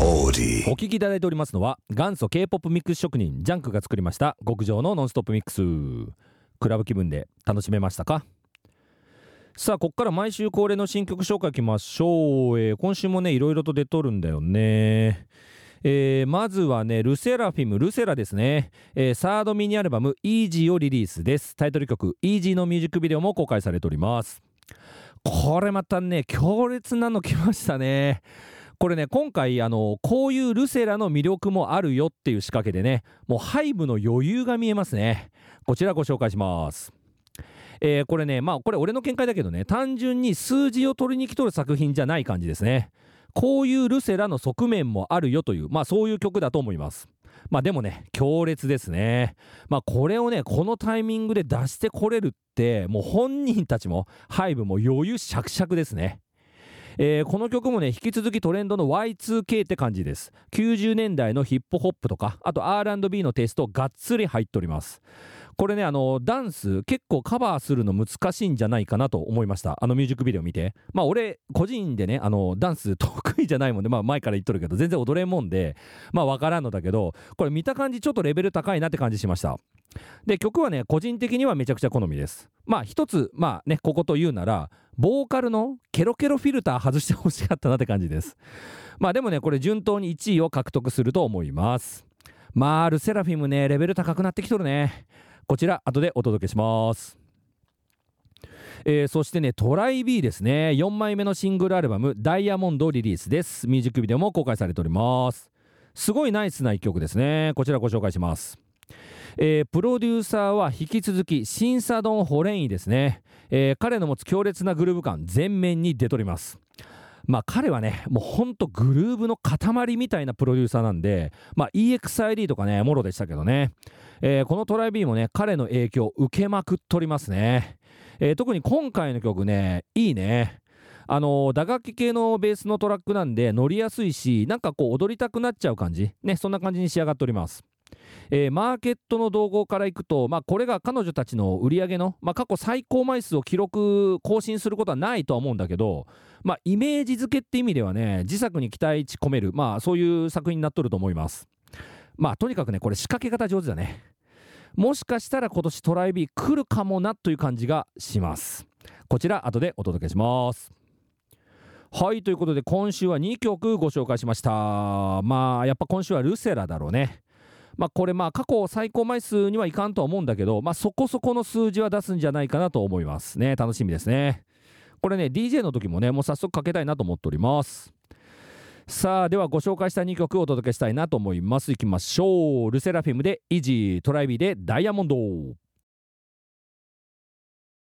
お聞きいただいておりますのは元祖 K-POP ミックス職人ジャンクが作りました極上のノンストップミックスクラブ気分で楽しめましたか？さあここから毎週恒例の新曲紹介いきましょう、えー今週もねいろいろと出とるんだよねえーまずはね、ルセラフィム、ルセラですね。えーサードミニアルバム、イージーをリリースです。タイトル曲、イージーのミュージックビデオも公開されております。これまたね、強烈なの来ましたね。これね、今回、あの、こういうルセラの魅力もあるよっていう仕掛けでね、もうハイブの余裕が見えますね。こちらご紹介します。えーこれね、まあ、これ俺の見解だけどね、単純に数字を取りに来とる作品じゃない感じですね。こういうルセラの側面もあるよという、まあそういう曲だと思います。まあでもね、強烈ですね。まあこれをね、このタイミングで出してこれるって、もう本人たちも、ハイブも余裕しゃくしゃくですね。えーこの曲もね、引き続きトレンドの Y2K って感じです。90年代のヒップホップとか、あと R&B のテイストがっつり入っております。これね、あの、ダンス結構カバーするの難しいんじゃないかなと思いました。あのミュージックビデオ見て。まあ俺、個人でね、あの、ダンス得意じゃないもんで、まあ前から言っとるけど、全然踊れんもんで、まあわからんのだけど、これ見た感じちょっとレベル高いなって感じしました。で、曲はね、個人的にはめちゃくちゃ好みです。まあ一つ、まあね、ここと言うなら、ボーカルのケロケロフィルター外してほしかったなって感じです。まあでもね、これ順当に1位を獲得すると思います。まあ、ルセラフィムね、レベル高くなってきとるね。こちら、後でお届けします。えーそしてね、トライ B ですね。4枚目のシングルアルバム、ダイヤモンドリリースです。ミュージックビデオも公開されております。すごいナイスな一曲ですね。こちらご紹介します。えープロデューサーは引き続き、シンサドン・ホレイですね。えー彼の持つ強烈なグルーヴ感、全面に出とります。まあ彼はね、もうほんとグルーヴの塊みたいなプロデューサーなんで、まあ EXID とかね、もろでしたけどね。えーこのトライ B もね、彼の影響を受けまくっとりますね。えー特に今回の曲ね、いいね。あの打楽器系のベースのトラックなんで乗りやすいし、なんかこう踊りたくなっちゃう感じ。ね、そんな感じに仕上がっております。えーマーケットの動向からいくと、まあ、これが彼女たちの売り上げの、まあ、過去最高枚数を記録更新することはないとは思うんだけど、まあ、イメージ付けって意味ではね自作に期待値込める、まあ、そういう作品になっとると思います。まあとにかくねこれ仕掛け方上手だね。もしかしたら今年トライビー来るかもなという感じがします。こちら後でお届けします。はいということで今週は2曲ご紹介しました。まあやっぱ今週はルセラだろうね。まあこれま過去最高枚数にはいかんとは思うんだけど、まあそこそこの数字は出すんじゃないかなと思いますね。楽しみですね。これね、DJ の時もね、もう早速かけたいなと思っております。さあ、ではご紹介した2曲をお届けしたいなと思います。いきましょう。ルセラフィムでイージー、トライビーでダイヤモンド。